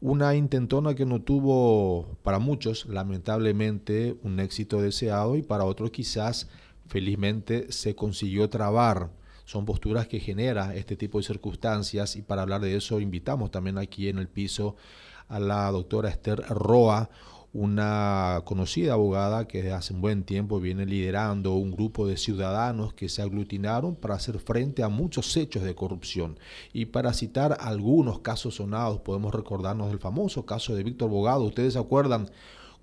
una intentona que no tuvo para muchos, lamentablemente, un éxito deseado y para otros quizás, felizmente, se consiguió trabar. Son posturas que genera este tipo de circunstancias y para hablar de eso invitamos también aquí en el piso a la doctora Esther Roa, una conocida abogada que desde hace un buen tiempo viene liderando un grupo de ciudadanos que se aglutinaron para hacer frente a muchos hechos de corrupción. Y para citar algunos casos sonados, podemos recordarnos del famoso caso de Víctor Bogado. Ustedes se acuerdan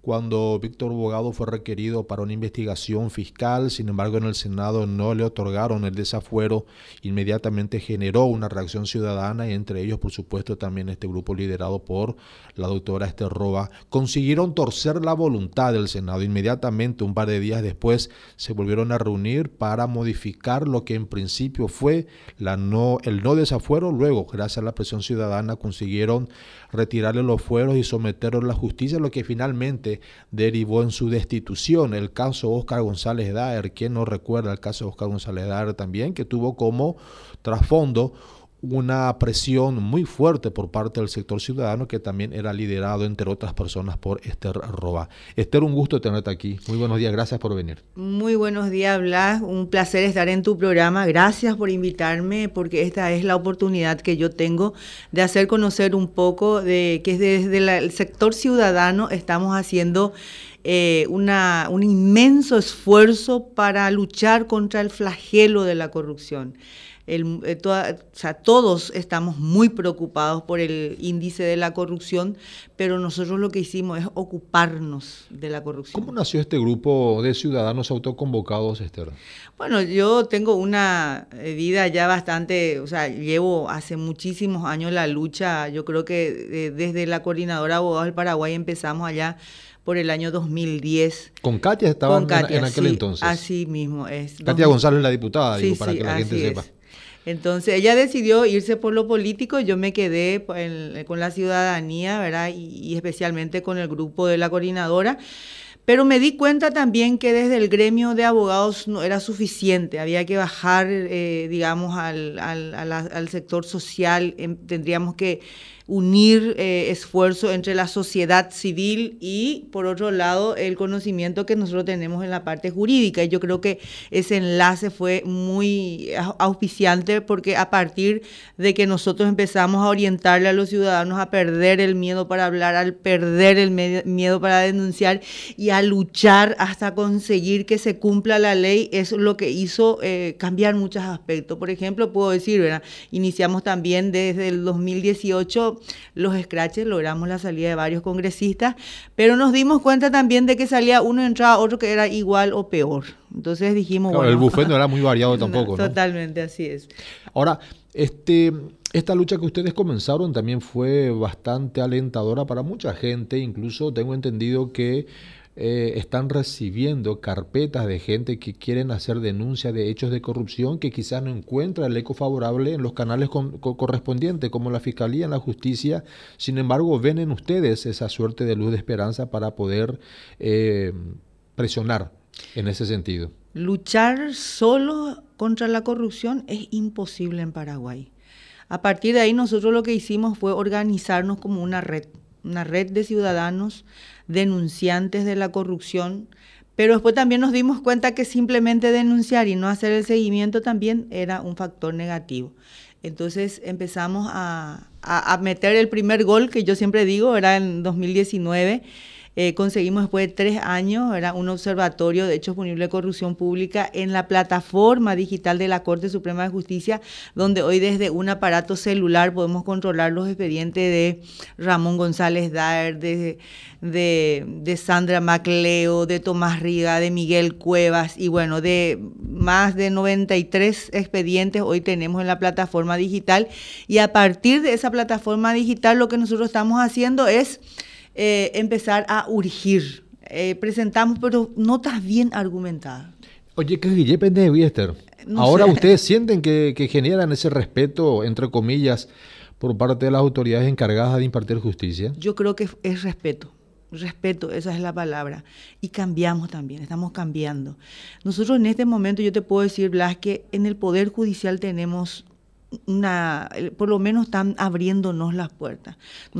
cuando Víctor Bogado fue requerido para una investigación fiscal, sin embargo en el Senado no le otorgaron el desafuero, inmediatamente generó una reacción ciudadana y entre ellos por supuesto también este grupo liderado por la doctora Esther Roa, consiguieron torcer la voluntad del Senado. Inmediatamente, un par de días después, se volvieron a reunir para modificar lo que en principio fue el no desafuero, luego gracias a la presión ciudadana consiguieron retirarle los fueros y someterlo a la justicia, lo que finalmente derivó en su destitución. El caso Oscar González Daer, ¿quién no recuerda el caso Oscar González Daer también? Que tuvo como trasfondo una presión muy fuerte por parte del sector ciudadano que también era liderado, entre otras personas, por Esther Roba. Esther, un gusto tenerte aquí. Muy buenos días, gracias por venir. Muy buenos días, Blas. Un placer estar en tu programa. Gracias por invitarme, porque esta es la oportunidad que yo tengo de hacer conocer un poco de que desde el sector ciudadano estamos haciendo eh, una, un inmenso esfuerzo para luchar contra el flagelo de la corrupción. El, eh, todos estamos muy preocupados por el índice de la corrupción, pero nosotros lo que hicimos es ocuparnos de la corrupción. ¿Cómo nació este grupo de ciudadanos autoconvocados, Esther? Bueno, yo tengo una vida ya bastante, o sea, llevo hace muchísimos años la lucha, yo creo que eh, desde la coordinadora Abogados del Paraguay empezamos allá por el año 2010. ¿Con Katia estaba en, aquel entonces? Así mismo es. Katia González, la diputada, digo, para que la gente sepa. Entonces ella decidió irse por lo político, yo me quedé con la ciudadanía, ¿verdad? Y, especialmente con el grupo de la coordinadora. Pero me di cuenta también que desde el gremio de abogados no era suficiente, había que bajar, eh, digamos, al, al, sector social, em, tendríamos que unir eh, esfuerzo entre la sociedad civil y, por otro lado, el conocimiento que nosotros tenemos en la parte jurídica. Y yo creo que ese enlace fue muy auspiciante porque a partir de que nosotros empezamos a orientarle a los ciudadanos a perder el miedo para hablar, al perder el miedo para denunciar y a luchar hasta conseguir que se cumpla la ley, es lo que hizo eh, cambiar muchos aspectos. Por ejemplo, puedo decir, ¿verdad? iniciamos también desde el 2018 los scratches, logramos la salida de varios congresistas, pero nos dimos cuenta también de que salía uno y entraba otro que era igual o peor. Entonces dijimos, bueno, el buffet no era muy variado tampoco. Totalmente, así es. Ahora, este, esta lucha que ustedes comenzaron también fue bastante alentadora para mucha gente, incluso tengo entendido que eh, están recibiendo carpetas de gente que quieren hacer denuncia de hechos de corrupción que quizás no encuentra el eco favorable en los canales correspondientes, como la Fiscalía, en la Justicia. Sin embargo, ven en ustedes esa suerte de luz de esperanza para poder eh, presionar en ese sentido. Luchar solo contra la corrupción es imposible en Paraguay. A partir de ahí nosotros lo que hicimos fue organizarnos como una red, una red de ciudadanos denunciantes de la corrupción, pero después también nos dimos cuenta que simplemente denunciar y no hacer el seguimiento también era un factor negativo. Entonces empezamos a, a, meter el primer gol, que yo siempre digo, era en 2019 eh, conseguimos después de tres años, era un observatorio de hechos punibles de corrupción pública en la plataforma digital de la Corte Suprema de Justicia, donde hoy desde un aparato celular podemos controlar los expedientes de Ramón González Daer, de, de, Sandra Macleo, de Tomás Riga, de Miguel Cuevas y bueno, de más de 93 expedientes hoy tenemos en la plataforma digital. Y a partir de esa plataforma digital lo que nosotros estamos haciendo es eh, empezar a urgir. Eh, presentamos, pero notas bien argumentadas. Oye, ¿qué depende de Esther? Ahora ustedes sienten que, generan ese respeto, entre comillas, por parte de las autoridades encargadas de impartir justicia. Yo creo que es respeto. Respeto, esa es la palabra. Y cambiamos también, estamos cambiando. Nosotros en este momento, yo te puedo decir, Blas, que en el Poder Judicial tenemos una, por lo menos están abriéndonos las puertas.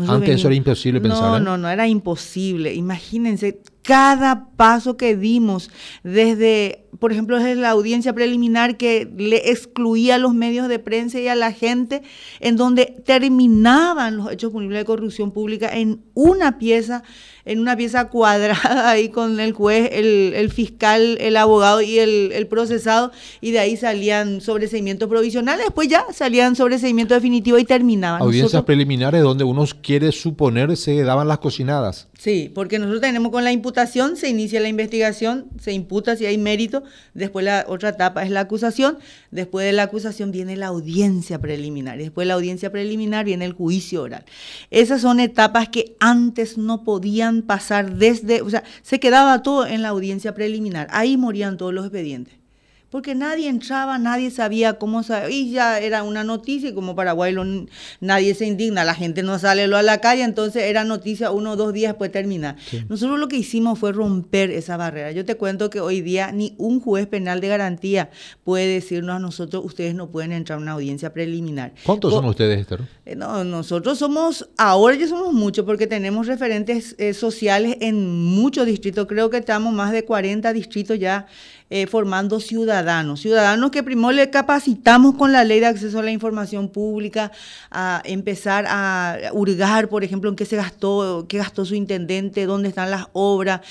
Antes eso era imposible pensar. No, ¿eh? no, no, era imposible. Imagínense cada paso que dimos desde, por ejemplo, desde la audiencia preliminar que le excluía a los medios de prensa y a la gente, en donde terminaban los hechos punibles de corrupción pública en una pieza en una pieza cuadrada ahí con el juez, el, fiscal, el abogado y el, procesado, y de ahí salían sobreseimientos provisionales, después ya salían sobreseimientos definitivos y terminaban. Audiencias preliminares donde uno quiere suponer se daban las cocinadas. Sí, porque nosotros tenemos con la imputación, se inicia la investigación, se imputa si hay mérito, después la otra etapa es la acusación, después de la acusación viene la audiencia preliminar, después de la audiencia preliminar viene el juicio oral. Esas son etapas que antes no podían pasar desde, o sea, se quedaba todo en la audiencia preliminar, ahí morían todos los expedientes porque nadie entraba, nadie sabía cómo, y ya era una noticia, y como Paraguay nadie se indigna, la gente no sale a la calle, entonces era noticia uno o dos días después de terminar. Nosotros lo que hicimos fue romper esa barrera. Yo te cuento que hoy día ni un juez penal de garantía puede decirnos a nosotros, ustedes no pueden entrar a una audiencia preliminar. ¿Cuántos son ustedes, Esther? Eh, no, nosotros somos, ahora ya somos muchos, porque tenemos referentes eh, sociales en muchos distritos, creo que estamos más de 40 distritos ya eh, formando ciudadanos, ciudadanos que primero le capacitamos con la ley de acceso a la información pública, a empezar a hurgar, por ejemplo, en qué se gastó, qué gastó su intendente, dónde están las obras,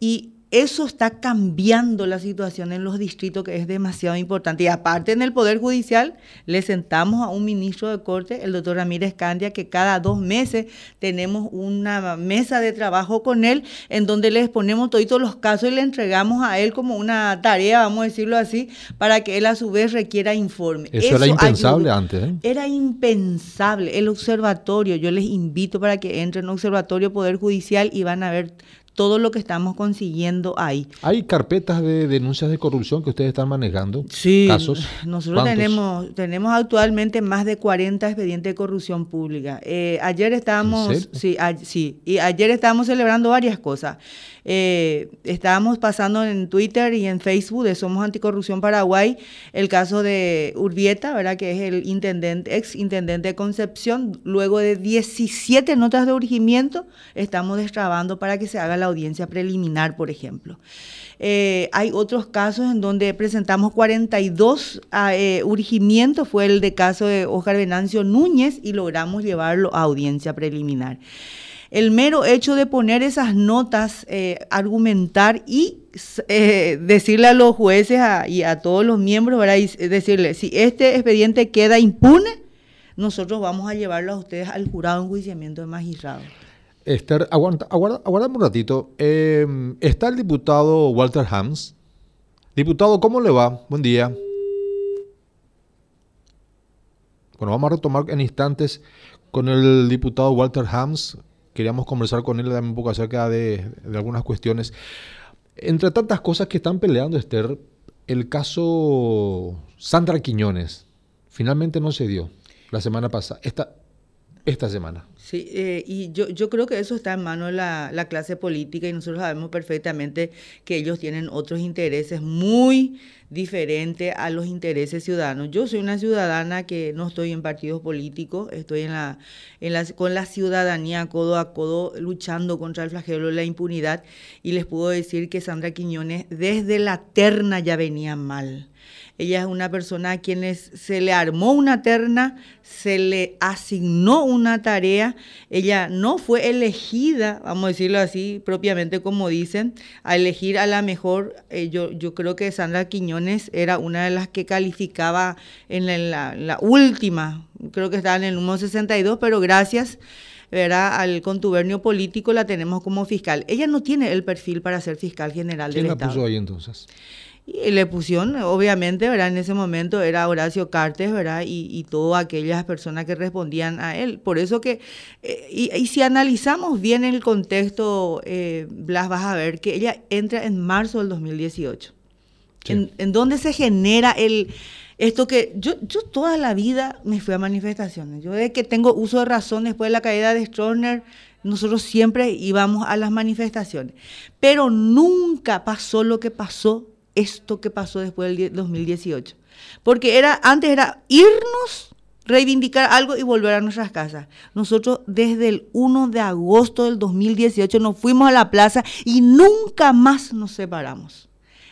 y eso está cambiando la situación en los distritos, que es demasiado importante. Y aparte en el Poder Judicial, le sentamos a un ministro de Corte, el doctor Ramírez Candia, que cada dos meses tenemos una mesa de trabajo con él, en donde le exponemos todos los casos y le entregamos a él como una tarea, vamos a decirlo así, para que él a su vez requiera informe. Eso, era impensable antes. ¿eh? Era impensable. El observatorio, yo les invito para que entren al observatorio Poder Judicial y van a ver todo lo que estamos consiguiendo ahí. ¿Hay carpetas de denuncias de corrupción que ustedes están manejando? Sí, casos. nosotros tenemos, tenemos actualmente más de 40 expedientes de corrupción pública. Eh, ayer estábamos, sí, sí, y ayer estábamos celebrando varias cosas. Eh, estábamos pasando en Twitter y en Facebook de Somos Anticorrupción Paraguay el caso de Urbieta, ¿verdad? que es el intendente, ex intendente de Concepción. Luego de 17 notas de urgimiento, estamos destrabando para que se haga la audiencia preliminar, por ejemplo. Eh, hay otros casos en donde presentamos 42 ah, eh, urgimientos, fue el de caso de Oscar Venancio Núñez y logramos llevarlo a audiencia preliminar el mero hecho de poner esas notas, eh, argumentar y eh, decirle a los jueces y a todos los miembros, ¿verdad? Decirle, si este expediente queda impune, nosotros vamos a llevarlo a ustedes al jurado en juiciamiento de magistrados. Esther, aguanta, aguarda, un ratito. Em, está el diputado Walter Hams. Diputado, ¿cómo le va? Buen día. Bueno, vamos a retomar en instantes con el diputado Walter Hams, queríamos conversar con él un poco acerca de, algunas cuestiones. Entre tantas cosas que están peleando, Esther, el caso Sandra Quiñones finalmente no se dio la semana pasada, esta, esta semana. Sí, eh, y yo, yo creo que eso está en manos de la, la clase política y nosotros sabemos perfectamente que ellos tienen otros intereses muy diferente a los intereses ciudadanos. Yo soy una ciudadana que no estoy en partidos políticos, estoy en la, en la, con la ciudadanía codo a codo luchando contra el flagelo de la impunidad y les puedo decir que Sandra Quiñones desde la terna ya venía mal. Ella es una persona a quienes se le armó una terna, se le asignó una tarea. Ella no fue elegida, vamos a decirlo así, propiamente como dicen, a elegir a la mejor. Eh, yo, yo creo que Sandra Quiñones era una de las que calificaba en la, última, creo que estaba en el número 62, pero gracias. al contubernio político la tenemos como fiscal. Ella no tiene el perfil para ser fiscal general del Estado. ¿Quién la puso ahí entonces? Y le pusieron, obviamente, ¿verdad? En ese momento era Horacio Cartes, ¿verdad? Y, y todas aquellas personas que respondían a él. Por eso que, eh, y, si analizamos bien el contexto, eh, Blas, vas a ver que ella entra en marzo del 2018. En, en donde se genera el, esto que yo, yo toda la vida me fui a manifestaciones. Yo desde que tengo uso de razón después de la caída de Stroessner, nosotros siempre íbamos a las manifestaciones. Pero nunca pasó lo que pasó esto que pasó después del 2018. Porque era, antes era irnos reivindicar algo y volver a nuestras casas. Nosotros desde el 1 de agosto del 2018 nos fuimos a la plaza y nunca más nos separamos.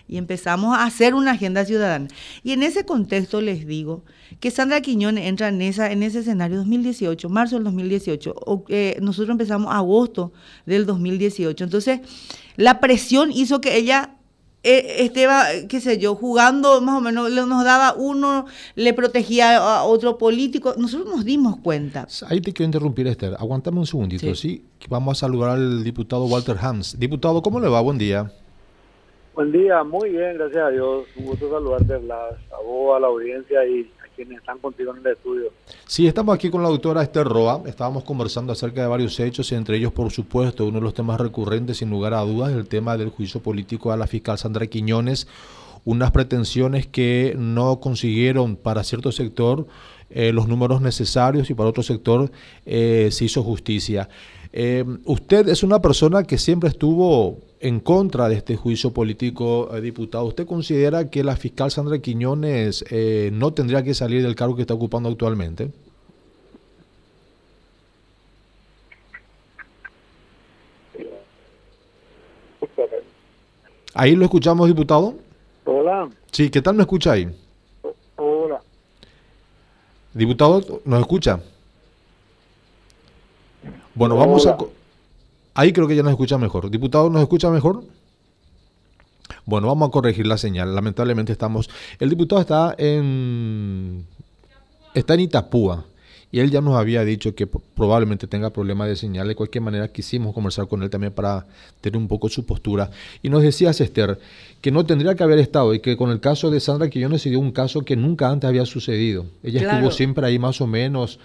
Y empezamos a hacer una agenda ciudadana. Y en ese contexto les digo que Sandra Quiñones entra en, esa, en ese escenario 2018, marzo del 2018. O, eh, nosotros empezamos agosto del 2018. Entonces, la presión hizo que ella eh, estaba, qué sé yo, jugando más o menos, nos daba uno, le protegía a otro político. Nosotros nos dimos cuenta. Ahí te quiero interrumpir, Esther. Aguantame un segundito, ¿sí? Vamos a saludar al diputado Walter Hams. Diputado, ¿cómo le va? Buen día. Buen día, muy bien, gracias a Dios. Un gusto saludarte, Blas, a vos, a la audiencia y quienes están contigo el estudio. Sí, estamos aquí con la doctora Esther Roa. Estábamos conversando acerca de varios hechos, entre ellos, por supuesto, uno de los temas recurrentes, sin lugar a dudas, el tema del juicio político a la fiscal Sandra Quiñones. Unas pretensiones que no consiguieron para cierto sector eh, los números necesarios y para otro sector eh, se hizo justicia. Eh, usted es una persona que siempre estuvo en contra de este juicio político, eh, diputado. ¿Usted considera que la fiscal Sandra Quiñones eh, no tendría que salir del cargo que está ocupando actualmente? Ahí lo escuchamos, diputado. Hola. Sí, ¿qué tal me escucha ahí? Hola. Diputado, ¿nos escucha? Bueno, vamos a... Ahí creo que ya nos escucha mejor. Diputado, ¿nos escucha mejor? Bueno, vamos a corregir la señal. Lamentablemente estamos... El diputado está en... Está en Itapúa. Y él ya nos había dicho que probablemente tenga problemas de señal. De cualquier manera, quisimos conversar con él también para tener un poco su postura. Y nos decía Esther que no tendría que haber estado y que con el caso de Sandra Quillones se dio un caso que nunca antes había sucedido. Ella estuvo siempre ahí más o menos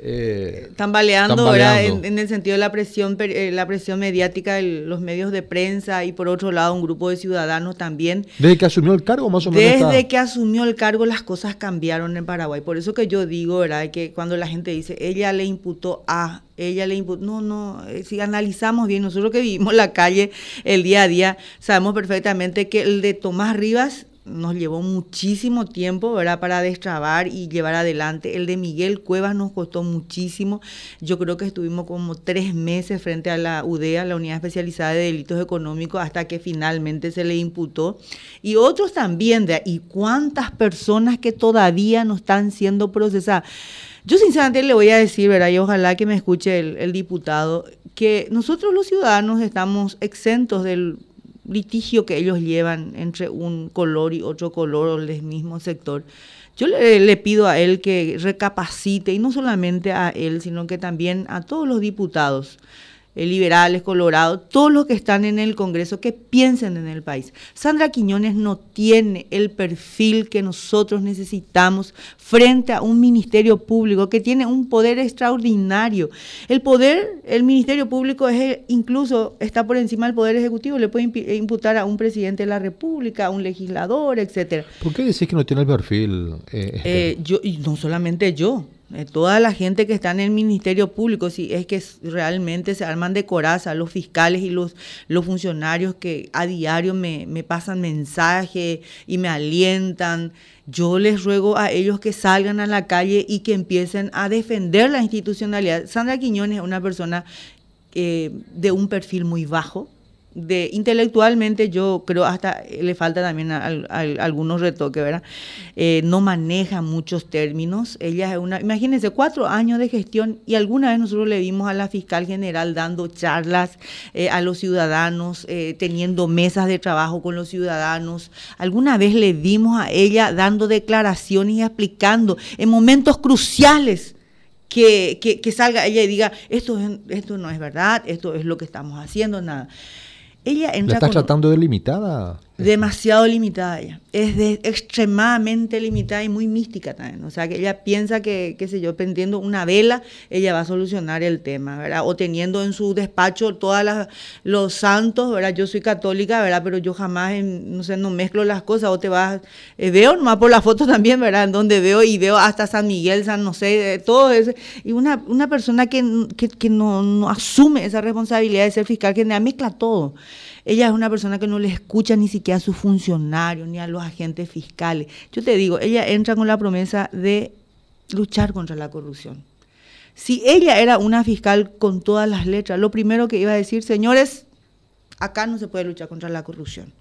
eh, tambaleando, En, el sentido de la presión, eh, la presión mediática de los medios de prensa y por otro lado un grupo de ciudadanos también. Desde que asumió el cargo, más o menos. Desde que asumió el cargo, las cosas cambiaron en Paraguay. Por eso que yo digo, ¿verdad? Que cuando la gente dice, ella le imputó a, ella le imputó. No, no, eh, si analizamos bien, nosotros que vivimos la calle el día a día, sabemos perfectamente que el de Tomás Rivas nos llevó muchísimo tiempo, ¿verdad?, para destrabar y llevar adelante. El de Miguel Cuevas nos costó muchísimo. Yo creo que estuvimos como tres meses frente a la UDEA, la Unidad Especializada de Delitos Económicos, hasta que finalmente se le imputó. Y otros también, ¿de? ¿y cuántas personas que todavía no están siendo procesadas? Yo sinceramente le voy a decir, ¿verdad? Y ojalá que me escuche el, el diputado, que nosotros los ciudadanos estamos exentos del litigio que ellos llevan entre un color y otro color o del mismo sector. Yo le, pido a él que recapacite, y no solamente a él, sino que también a todos los diputados liberales, colorados, todos los que están en el Congreso, que piensen en el país. Sandra Quiñones no tiene el perfil que nosotros necesitamos frente a un ministerio público que tiene un poder extraordinario. El poder, el ministerio público es incluso está por encima del poder ejecutivo, le puede imputar a un presidente de la República, a un legislador, etcétera. ¿Por qué decís que no tiene el perfil? Eh, eh, yo y no solamente yo. Eh, toda la gente que está en el Ministerio Público, si es que realmente se arman de coraza, los fiscales y los, los funcionarios que a diario me, me pasan mensajes y me alientan, yo les ruego a ellos que salgan a la calle y que empiecen a defender la institucionalidad. Sandra Quiñones es una persona eh, de un perfil muy bajo, de intelectualmente yo creo hasta le falta también algunos retoques, ¿verdad? Eh, no maneja muchos términos. Ella es una, imagínense, cuatro años de gestión y alguna vez nosotros le vimos a la fiscal general dando charlas eh, a los ciudadanos, eh, teniendo mesas de trabajo con los ciudadanos. Alguna vez le vimos a ella dando declaraciones y explicando en momentos cruciales que, que, salga ella y diga, esto, esto no es verdad, esto es lo que estamos haciendo, nada. Ella entra ¿La estás tratando de limitada? Demasiado limitada ella. Es de, extremadamente limitada y muy mística también. O sea, que ella piensa que, qué sé yo, pendiendo una vela, ella va a solucionar el tema, ¿verdad? O teniendo en su despacho todos los santos, ¿verdad? Yo soy católica, ¿verdad? Pero yo jamás, no sé, no mezclo las cosas. O te vas, eh, veo nomás por la foto también, ¿verdad? En donde veo y veo hasta San Miguel, San, no sé, todo eso. Y una, una persona que, que, no, no asume esa responsabilidad de ser fiscal general mezcla todo. Ella es una persona que no le escucha ni siquiera a sus funcionarios ni a los agentes fiscales. Yo te digo, ella entra con la promesa de luchar contra la corrupción. Si ella era una fiscal con todas las letras, lo primero que iba a decir, señores, acá no se puede luchar contra la corrupción.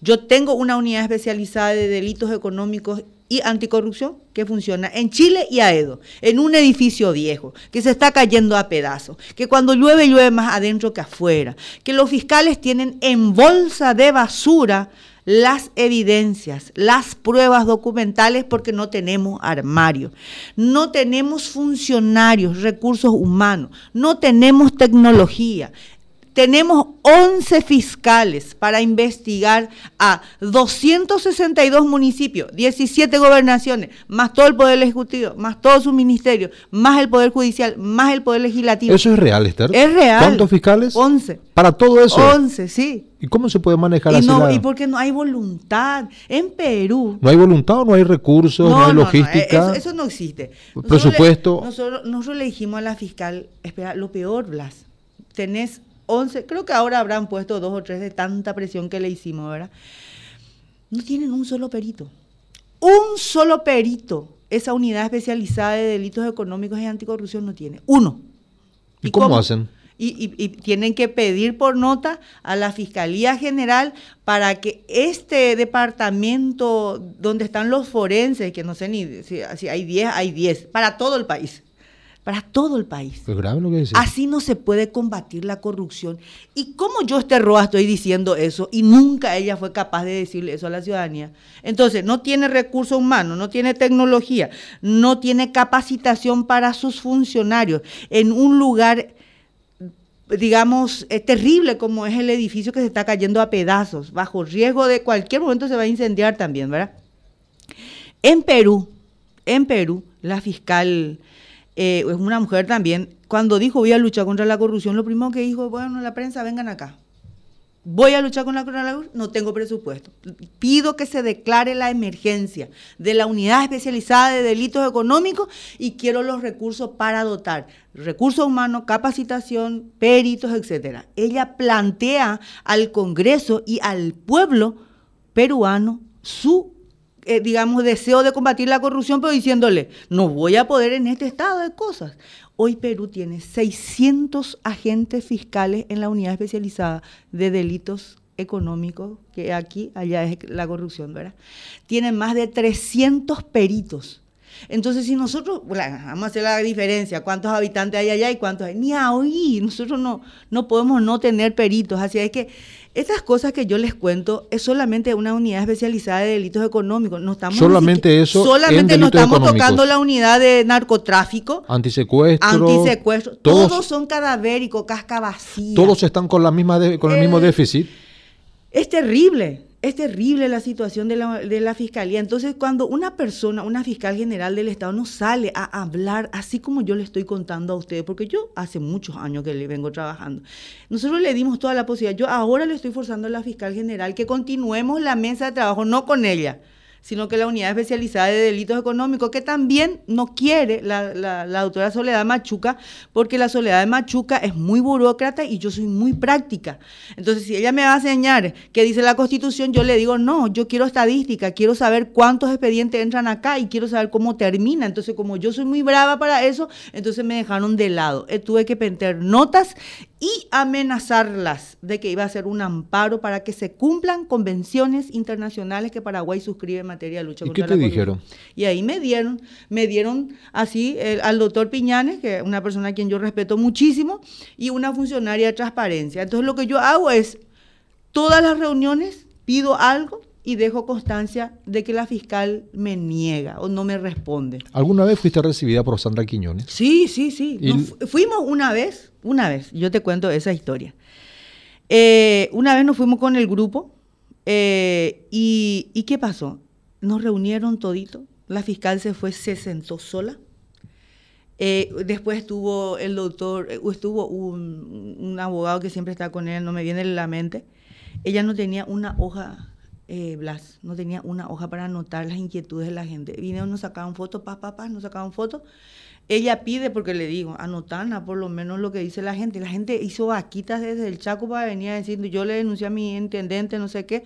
Yo tengo una unidad especializada de delitos económicos y anticorrupción que funciona en Chile y Aedo, en un edificio viejo, que se está cayendo a pedazos, que cuando llueve llueve más adentro que afuera, que los fiscales tienen en bolsa de basura las evidencias, las pruebas documentales porque no tenemos armario, no tenemos funcionarios, recursos humanos, no tenemos tecnología. Tenemos 11 fiscales para investigar a 262 municipios, 17 gobernaciones, más todo el Poder Ejecutivo, más todos sus ministerios, más el Poder Judicial, más el Poder Legislativo. ¿Eso es real, Esther? Es real. ¿Cuántos fiscales? 11. ¿Para todo eso? 11, sí. ¿Y cómo se puede manejar y así? No, la- y porque no hay voluntad. En Perú. ¿No hay voluntad o no hay recursos, no, hay logística? eso, eso no existe. Presupuesto. Le, nosotros, nosotros le dijimos a la fiscal, espera, lo peor, Blas, tenés 11, creo que ahora habrán puesto dos o tres de tanta presión que le hicimos, ¿verdad? No tienen un solo perito. Un solo perito. Esa unidad especializada de delitos económicos y anticorrupción no tiene. Uno. ¿Y cómo hacen? Y, y- y tienen que pedir por nota a la Fiscalía General para que este departamento donde están los forenses, que no sé ni si, si hay 10, hay 10, para todo el país. Para todo el país. Es grave lo que dice. Así no se puede combatir la corrupción. Y como yo, este Roa, estoy diciendo eso y nunca ella fue capaz de decirle eso a la ciudadanía. Entonces, no tiene recursos humanos, no tiene tecnología, no tiene capacitación para sus funcionarios en un lugar, digamos, eh, terrible como es el edificio que se está cayendo a pedazos, bajo riesgo de cualquier momento se va a incendiar también, ¿verdad? En Perú, en Perú, la fiscal eh, es una mujer también, cuando dijo voy a luchar contra la corrupción, lo primero que dijo, bueno, la prensa, vengan acá. Voy a luchar con la corrupción, no tengo presupuesto. Pido que se declare la emergencia de la unidad especializada de delitos económicos y quiero los recursos para dotar recursos humanos, capacitación, peritos, etcétera. Ella plantea al Congreso y al pueblo peruano su eh, digamos, deseo de combatir la corrupción, pero diciéndole, no voy a poder en este estado de cosas. Hoy Perú tiene 600 agentes fiscales en la unidad especializada de delitos económicos, que aquí, allá es la corrupción, ¿verdad? Tienen más de 300 peritos. Entonces, si nosotros, bueno, vamos a hacer la diferencia, cuántos habitantes hay allá y cuántos hay, ni ahí, nosotros no, no podemos no tener peritos, así es que estas cosas que yo les cuento es solamente una unidad especializada de delitos económicos. No estamos Solamente siquiera- eso en Solamente no estamos tocando la unidad de narcotráfico, Antisecuestro. antisecuestro. Todos, Todos, son cadavéricos, casca vacía. todos están con, la misma de- con el mismo Eh, déficit. Es terrible, es terrible la situación de la, de la fiscalía. Entonces, cuando una persona, una fiscal general del Estado, no sale a hablar así como yo le estoy contando a ustedes, porque yo hace muchos años que le vengo trabajando, nosotros le dimos toda la posibilidad. Yo ahora le estoy forzando a la fiscal general que continuemos la mesa de trabajo, no con ella sino que la unidad especializada de delitos económicos, que también no quiere la, la, la doctora Soledad Machuca, porque la Soledad de Machuca es muy burócrata y yo soy muy práctica. Entonces, si ella me va a enseñar qué dice la Constitución, yo le digo, no, yo quiero estadística, quiero saber cuántos expedientes entran acá y quiero saber cómo termina. Entonces, como yo soy muy brava para eso, entonces me dejaron de lado. Eh, tuve que meter notas y amenazarlas de que iba a ser un amparo para que se cumplan convenciones internacionales que Paraguay suscribe en materia de lucha ¿Y contra qué te la dijeron? Y ahí me dieron, me dieron así el- al doctor Piñanes, que es una persona a quien yo respeto muchísimo, y una funcionaria de transparencia. Entonces lo que yo hago es, todas las reuniones pido algo y dejo constancia de que la fiscal me niega o no me responde. ¿Alguna vez fuiste recibida por Sandra Quiñones? Sí, sí, sí. Fu- fuimos una vez, una vez, yo te cuento esa historia. Eh, una vez nos fuimos con el grupo eh, y, ¿y qué pasó? Nos reunieron todito, la fiscal se fue, se sentó sola. Eh, después estuvo el doctor, eh, estuvo un, abogado que siempre está con él, no me viene en la mente. Ella no tenía una hoja, eh, Blas, no tenía una hoja para anotar las inquietudes de la gente. Vinieron, nos sacaban fotos, pa, pa, pa, nos sacaban fotos. Ella pide, porque le digo, anotana por lo menos lo que dice la gente. La gente hizo vaquitas desde el Chaco para venir a decir, yo le denuncié a mi intendente, no sé qué,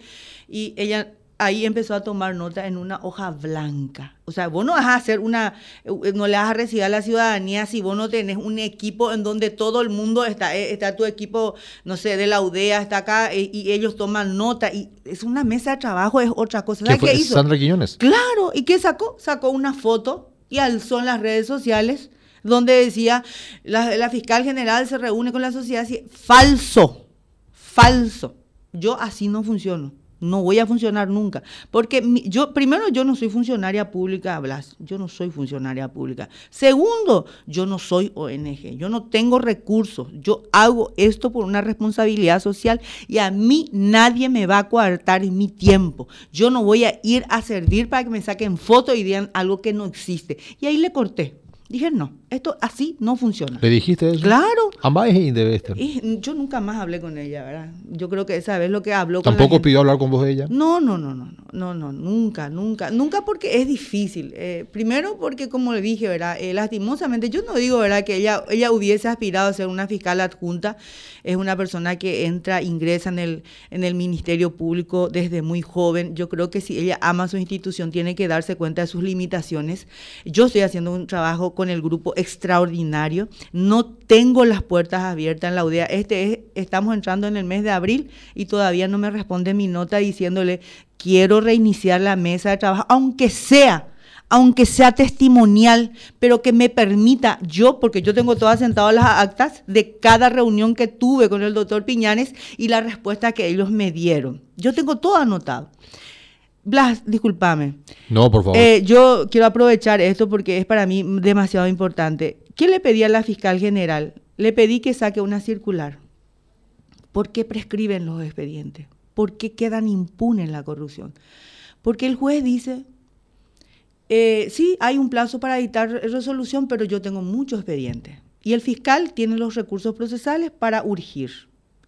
y ella ahí empezó a tomar nota en una hoja blanca. O sea, vos no vas a hacer una, eh, no le vas a recibir a la ciudadanía si vos no tenés un equipo en donde todo el mundo está, eh, está tu equipo, no sé, de la UDEA, está acá eh, y ellos toman nota. Y es una mesa de trabajo, es otra cosa. ¿Qué, fue? hizo? Sandra Quiñones. Claro, ¿y qué sacó? Sacó una foto y alzó en las redes sociales donde decía, la, la fiscal general se reúne con la sociedad. Falso, falso. Yo así no funciono. No voy a funcionar nunca. Porque yo, primero, yo no soy funcionaria pública, Blas. Yo no soy funcionaria pública. Segundo, yo no soy ONG. Yo no tengo recursos. Yo hago esto por una responsabilidad social y a mí nadie me va a coartar mi tiempo. Yo no voy a ir a servir para que me saquen fotos y digan algo que no existe. Y ahí le corté. Dije, no, esto así no funciona. ¿Le dijiste eso? Claro. Ambas es Y yo nunca más hablé con ella, ¿verdad? Yo creo que esa vez lo que habló con ¿Tampoco pidió hablar con vos ella? No, no, no, no, no, no, nunca, nunca. Nunca porque es difícil. Eh, primero porque, como le dije, ¿verdad? Eh, lastimosamente, yo no digo, ¿verdad? Que ella, ella hubiese aspirado a ser una fiscal adjunta. Es una persona que entra, ingresa en el, en el Ministerio Público desde muy joven. Yo creo que si ella ama su institución, tiene que darse cuenta de sus limitaciones. Yo estoy haciendo un trabajo con el grupo extraordinario. No tengo las puertas abiertas en la UDEA. Este es, estamos entrando en el mes de abril y todavía no me responde mi nota diciéndole quiero reiniciar la mesa de trabajo, aunque sea aunque sea testimonial, pero que me permita yo, porque yo tengo todas sentadas las actas de cada reunión que tuve con el doctor Piñanes y la respuesta que ellos me dieron. Yo tengo todo anotado. Blas, discúlpame. No, por favor. Eh, yo quiero aprovechar esto porque es para mí demasiado importante. ¿Qué le pedí a la fiscal general? Le pedí que saque una circular. ¿Por qué prescriben los expedientes? ¿Por qué quedan impunes la corrupción? Porque el juez dice, eh, sí, hay un plazo para editar resolución, pero yo tengo muchos expedientes. Y el fiscal tiene los recursos procesales para urgir.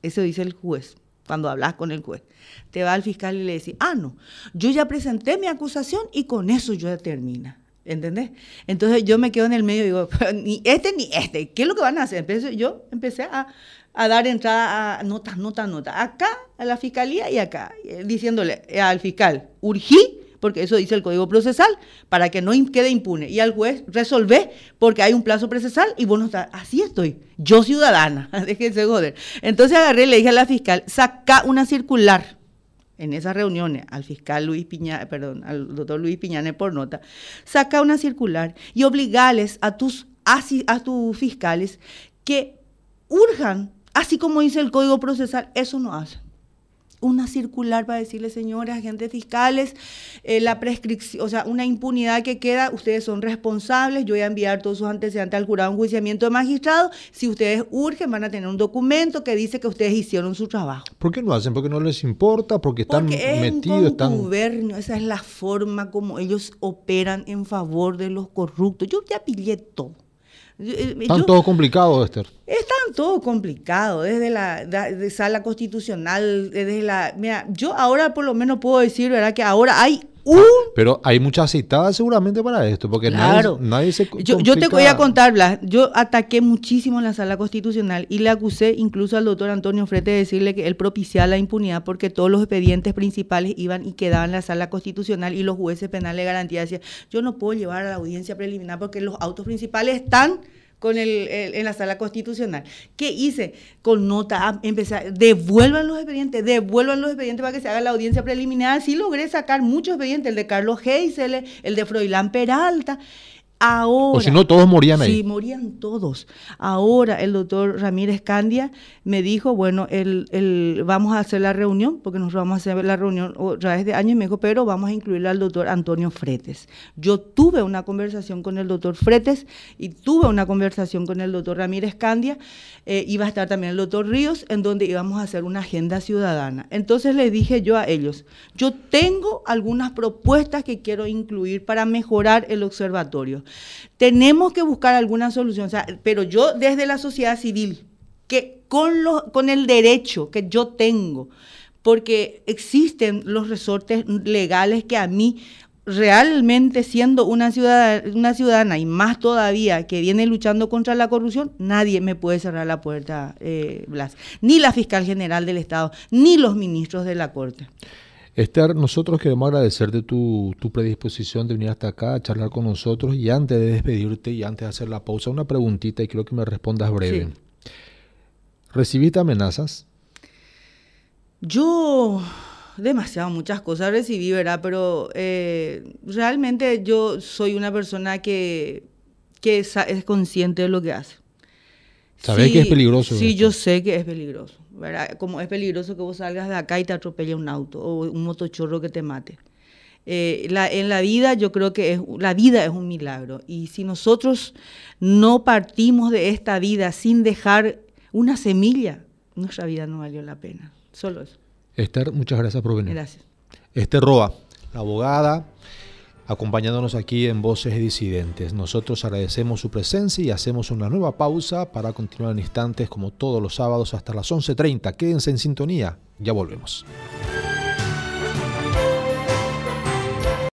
Eso dice el juez cuando hablas con el juez. Te va al fiscal y le dice, ah, no, yo ya presenté mi acusación y con eso yo ya termina. ¿Entendés? Entonces yo me quedo en el medio y digo, ni este ni este, ¿qué es lo que van a hacer? Entonces yo empecé a, a dar entrada a notas, notas, notas, acá a la fiscalía y acá, eh, diciéndole al fiscal, urgí porque eso dice el Código Procesal, para que no quede impune. Y al juez resolver porque hay un plazo procesal y vos no estás. Así estoy, yo ciudadana, déjense joder. Entonces agarré y le dije a la fiscal, saca una circular en esas reuniones al fiscal Luis Piña, perdón, al doctor Luis Piñane por nota, saca una circular y obligales a tus, a tus fiscales que urjan, así como dice el Código Procesal, eso no hacen una circular para decirle, señores agentes fiscales, eh, la prescripción, o sea, una impunidad que queda, ustedes son responsables, yo voy a enviar todos sus antecedentes al jurado en juiciamiento de magistrado, si ustedes urgen van a tener un documento que dice que ustedes hicieron su trabajo. ¿Por qué no hacen? Porque no les importa, porque están porque es metidos, un esa es la forma como ellos operan en favor de los corruptos. Yo ya pillé todo. Eh, Están todo complicado, Esther. Están todo complicado, desde la sala constitucional, desde la... Mira, yo ahora por lo menos puedo decir, ¿verdad? Que ahora hay un... Pero hay mucha aceitada seguramente para esto, porque nadie, se yo, yo, te voy a contar, Blas, yo ataqué muchísimo en la sala constitucional y le acusé incluso al doctor Antonio Frete de decirle que él propiciaba la impunidad porque todos los expedientes principales iban y quedaban en la sala constitucional y los jueces penales de garantía decían, yo no puedo llevar a la audiencia preliminar porque los autos principales están con el, en la sala constitucional. ¿Qué hice? Con nota, empecé, devuelvan los expedientes, devuelvan los expedientes para que se haga la audiencia preliminar. Sí logré sacar muchos expedientes, el de Carlos Heisele, el de Froilán Peralta. Ahora, o si no, todos morían ahí. Sí, morían todos. Ahora el doctor Ramírez Candia me dijo, bueno, el, el, vamos a hacer la reunión, porque nos vamos a hacer la reunión otra vez de año y me dijo, pero vamos a incluir al doctor Antonio Fretes. Yo tuve una conversación con el doctor Fretes y tuve una conversación con el doctor Ramírez Candia, eh, iba a estar también el doctor Ríos, en donde íbamos a hacer una agenda ciudadana. Entonces le dije yo a ellos, yo tengo algunas propuestas que quiero incluir para mejorar el observatorio. Tenemos que buscar alguna solución, pero yo desde la sociedad civil, que con, lo, con el derecho que yo tengo, porque existen los resortes legales que a mí realmente siendo una ciudadana, una ciudadana y más todavía que viene luchando contra la corrupción, nadie me puede cerrar la puerta, eh, Blas. Ni la fiscal general del Estado, ni los ministros de la Corte. Esther, nosotros queremos agradecerte tu, tu predisposición de venir hasta acá a charlar con nosotros y antes de despedirte y antes de hacer la pausa, una preguntita y quiero que me respondas breve. ¿Recibiste amenazas? Yo demasiado, muchas cosas recibí, ¿verdad? Pero eh, realmente yo soy una persona que, que es, consciente de lo que hace. ¿Sabes que es peligroso? Sí, yo sé que es peligroso, ¿verdad? Como es peligroso que vos salgas de acá y te atropelle un auto o un motochorro que te mate. Eh, la, en la vida yo creo que es, la vida es un milagro y si nosotros no partimos de esta vida sin dejar una semilla, nuestra vida no valió la pena. Solo eso. Esther, muchas gracias por venir. Gracias. Esther Roa, la abogada, acompañándonos aquí en Voces Disidentes. Nosotros agradecemos su presencia y hacemos una nueva pausa para continuar en instantes como todos los sábados hasta las 11.30. Quédense en sintonía, ya volvemos.